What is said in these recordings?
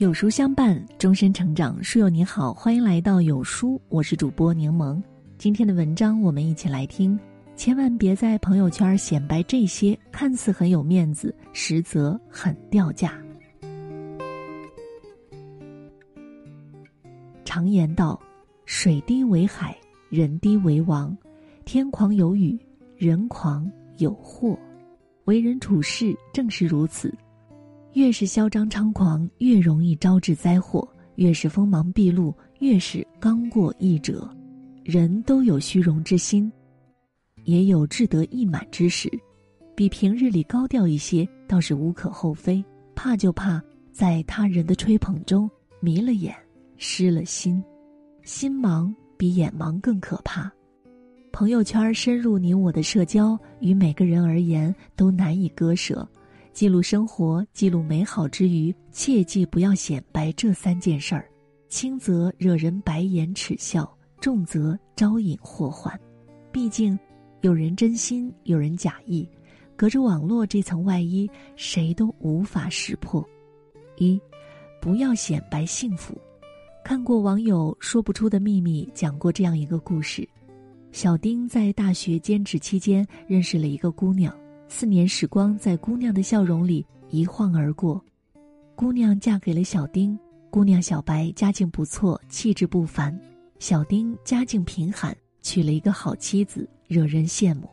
有书相伴，终身成长。书友你好，欢迎来到有书，我是主播柠檬。今天的文章，我们一起来听。千万别在朋友圈显摆这些看似很有面子，实则很掉价。常言道：“水低为海，人低为王。天狂有雨，人狂有祸。”为人处事正是如此。越是嚣张猖狂，越容易招致灾祸；越是锋芒毕露，越是刚过易折。人都有虚荣之心。也有志得意满之时，比平日里高调一些倒是无可厚非。怕就怕在他人的吹捧中迷了眼，失了心。心盲比眼盲更可怕。朋友圈深入你我的社交，与每个人而言都难以割舍。记录生活，记录美好之余，切记不要显摆这三件事儿。轻则惹人白眼耻笑，重则招引祸患。毕竟。有人真心，有人假意，隔着网络这层外衣，谁都无法识破。一，不要显摆幸福。看过网友说不出的秘密，讲过这样一个故事：小丁在大学兼职期间认识了一个姑娘，四年时光在姑娘的笑容里一晃而过。姑娘嫁给了小丁，姑娘小白家境不错，气质不凡；小丁家境贫寒，娶了一个好妻子。惹人羡慕，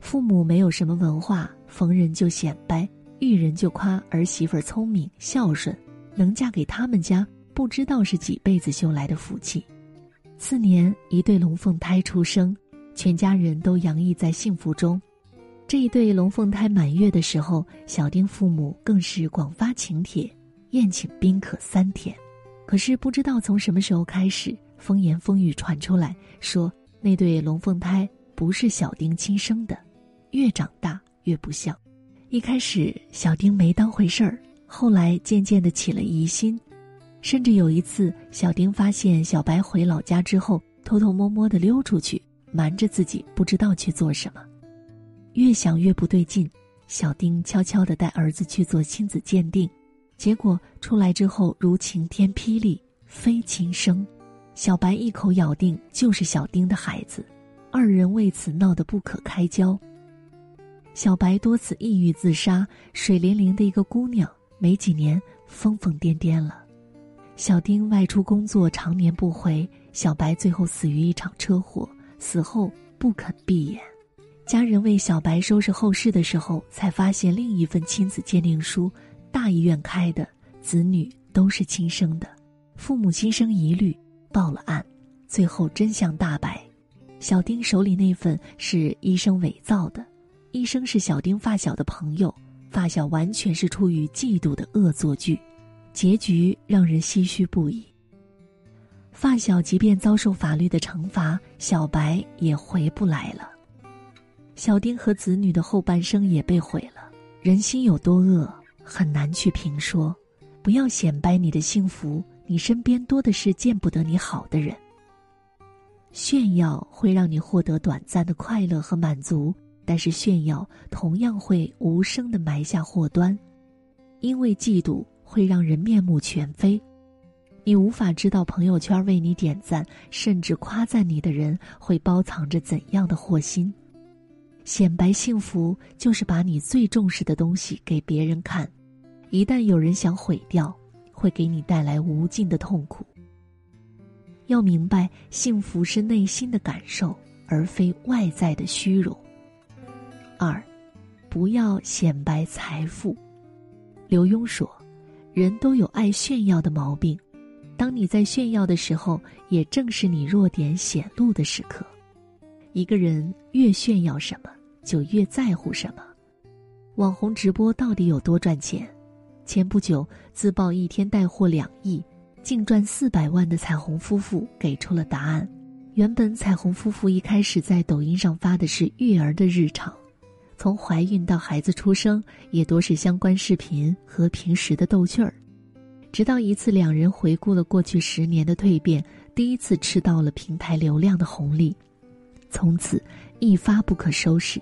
父母没有什么文化，逢人就显摆，遇人就夸儿媳妇聪明孝顺，能嫁给他们家，不知道是几辈子修来的福气。次年，一对龙凤胎出生，全家人都洋溢在幸福中。这一对龙凤胎满月的时候，小丁父母更是广发请帖，宴请宾客三天。可是不知道从什么时候开始，风言风语传出来说，那对龙凤胎。不是小丁亲生的，越长大越不像。一开始小丁没当回事儿，后来渐渐的起了疑心，甚至有一次，小丁发现小白回老家之后，偷偷摸摸的溜出去，瞒着自己不知道去做什么。越想越不对劲，小丁悄悄的带儿子去做亲子鉴定，结果出来之后如晴天霹雳，非亲生。小白一口咬定就是小丁的孩子。二人为此闹得不可开交。小白多次抑郁自杀，水灵灵的一个姑娘，没几年疯疯癫癫了。小丁外出工作，常年不回，小白最后死于一场车祸，死后不肯闭眼。家人为小白收拾后事的时候，才发现另一份亲子鉴定书，大医院开的，子女都是亲生的。父母心生疑虑，报了案，最后真相大白。小丁手里那份是医生伪造的，医生是小丁发小的朋友，发小完全是出于嫉妒的恶作剧，结局让人唏嘘不已。发小即便遭受法律的惩罚，小白也回不来了。小丁和子女的后半生也被毁了。人心有多恶，很难去评说。不要显摆你的幸福，你身边多的是见不得你好的人。炫耀会让你获得短暂的快乐和满足，但是炫耀同样会无声的埋下祸端，因为嫉妒会让人面目全非。你无法知道朋友圈为你点赞甚至夸赞你的人会包藏着怎样的祸心。显摆幸福就是把你最重视的东西给别人看，一旦有人想毁掉，会给你带来无尽的痛苦。要明白，幸福是内心的感受，而非外在的虚荣。二，不要显摆财富。刘墉说：“人都有爱炫耀的毛病，当你在炫耀的时候，也正是你弱点显露的时刻。一个人越炫耀什么，就越在乎什么。网红直播到底有多赚钱？前不久自曝一天带货两亿。”净赚四百万的彩虹夫妇给出了答案。原本彩虹夫妇一开始在抖音上发的是育儿的日常，从怀孕到孩子出生，也多是相关视频和平时的逗趣儿。直到一次，两人回顾了过去十年的蜕变，第一次吃到了平台流量的红利，从此一发不可收拾。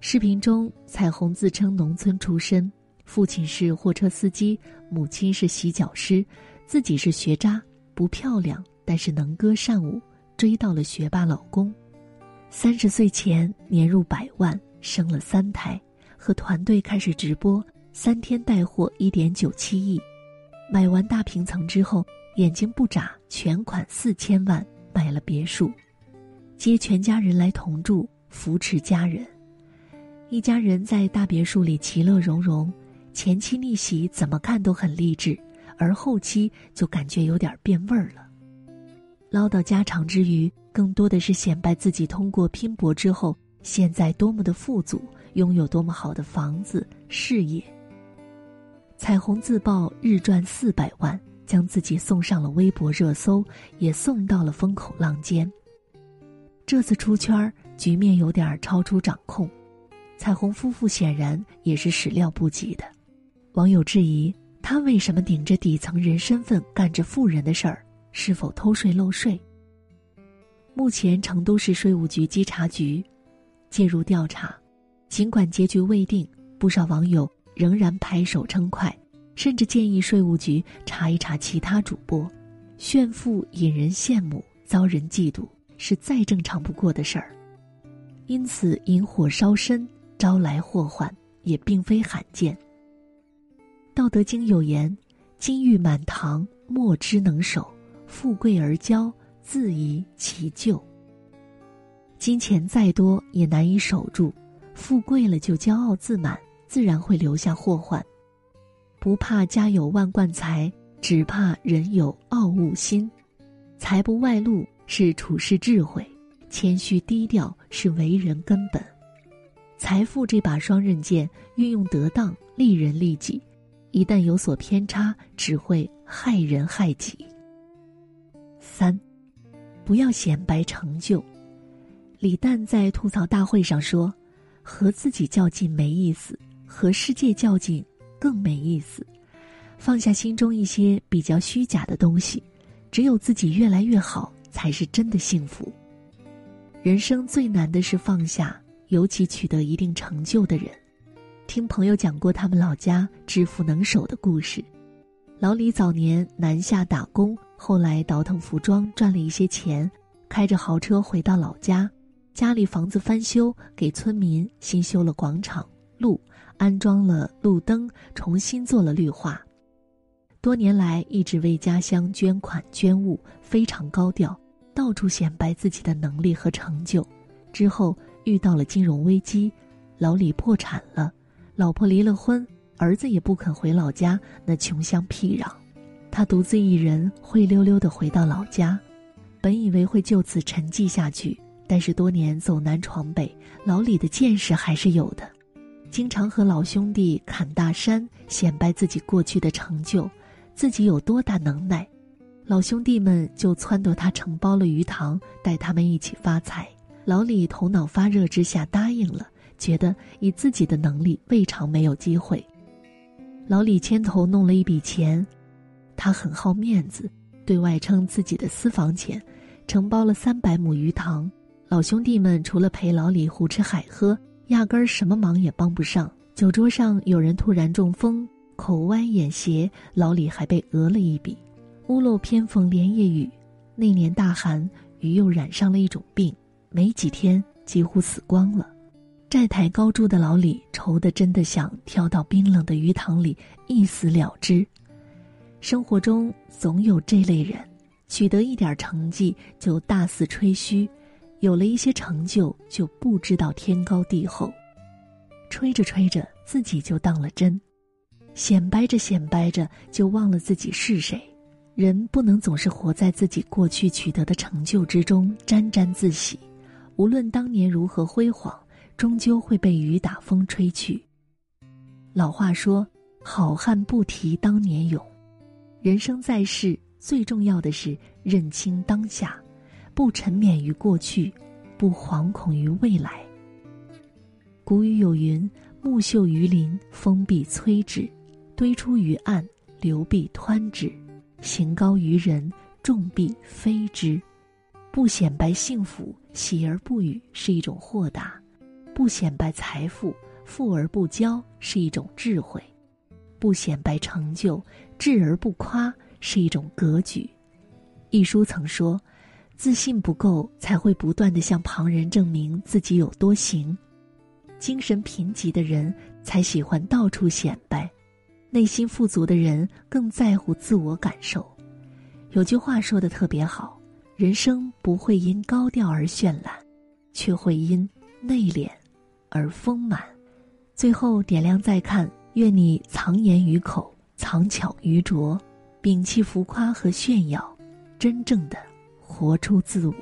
视频中，彩虹自称农村出身。父亲是货车司机，母亲是洗脚师，自己是学渣，不漂亮，但是能歌善舞，追到了学霸老公。三十岁前年入百万，生了三胎，和团队开始直播，三天带货一点九七亿，买完大平层之后，眼睛不眨，全款四千万买了别墅，接全家人来同住，扶持家人，一家人在大别墅里其乐融融。前期逆袭怎么看都很励志，而后期就感觉有点变味儿了。唠叨家常之余，更多的是显摆自己通过拼搏之后，现在多么的富足，拥有多么好的房子、事业。彩虹自曝日赚四百万，将自己送上了微博热搜，也送到了风口浪尖。这次出圈，局面有点超出掌控，彩虹夫妇显然也是始料不及的。网友质疑他为什么顶着底层人身份干着富人的事儿，是否偷税漏税？目前成都市税务局稽查局介入调查，尽管结局未定，不少网友仍然拍手称快，甚至建议税务局查一查其他主播，炫富引人羡慕，遭人嫉妒是再正常不过的事儿，因此引火烧身，招来祸患也并非罕见。道德经有言：“金玉满堂，莫之能守；富贵而骄，自遗其咎。”金钱再多也难以守住，富贵了就骄傲自满，自然会留下祸患。不怕家有万贯财，只怕人有傲物心。财不外露是处世智慧，谦虚低调是为人根本。财富这把双刃剑，运用得当，利人利己。一旦有所偏差，只会害人害己。三，不要显摆成就。李诞在吐槽大会上说：“和自己较劲没意思，和世界较劲更没意思。放下心中一些比较虚假的东西，只有自己越来越好，才是真的幸福。人生最难的是放下，尤其取得一定成就的人。”听朋友讲过他们老家致富能手的故事，老李早年南下打工，后来倒腾服装赚了一些钱，开着豪车回到老家，家里房子翻修，给村民新修了广场、路，安装了路灯，重新做了绿化。多年来一直为家乡捐款捐物，非常高调，到处显摆自己的能力和成就。之后遇到了金融危机，老李破产了。老婆离了婚，儿子也不肯回老家，那穷乡僻壤，他独自一人灰溜溜的回到老家，本以为会就此沉寂下去，但是多年走南闯北，老李的见识还是有的，经常和老兄弟侃大山，显摆自己过去的成就，自己有多大能耐，老兄弟们就撺掇他承包了鱼塘，带他们一起发财，老李头脑发热之下答应了。觉得以自己的能力未尝没有机会。老李牵头弄了一笔钱，他很好面子，对外称自己的私房钱，承包了三百亩鱼塘。老兄弟们除了陪老李胡吃海喝，压根儿什么忙也帮不上。酒桌上有人突然中风，口歪眼斜，老李还被讹了一笔。屋漏偏逢连夜雨，那年大寒，鱼又染上了一种病，没几天几乎死光了。债台高筑的老李愁得真的想跳到冰冷的鱼塘里一死了之。生活中总有这类人，取得一点成绩就大肆吹嘘，有了一些成就就不知道天高地厚，吹着吹着自己就当了真，显摆着显摆着就忘了自己是谁。人不能总是活在自己过去取得的成就之中沾沾自喜，无论当年如何辉煌。终究会被雨打风吹去。老话说：“好汉不提当年勇。”人生在世，最重要的是认清当下，不沉湎于过去，不惶恐于未来。古语有云：“木秀于林，风必摧之；堆出于岸，流必湍之；行高于人，众必非之。”不显摆幸福，喜而不语，是一种豁达。不显摆财富，富而不骄是一种智慧；不显摆成就，智而不夸，是一种格局。一书曾说：“自信不够，才会不断的向旁人证明自己有多行。精神贫瘠的人才喜欢到处显摆，内心富足的人更在乎自我感受。”有句话说的特别好：“人生不会因高调而绚烂，却会因内敛而丰满。”最后点亮再看，愿你藏言于口，藏巧于拙，摒弃浮夸和炫耀。真正的活出自我。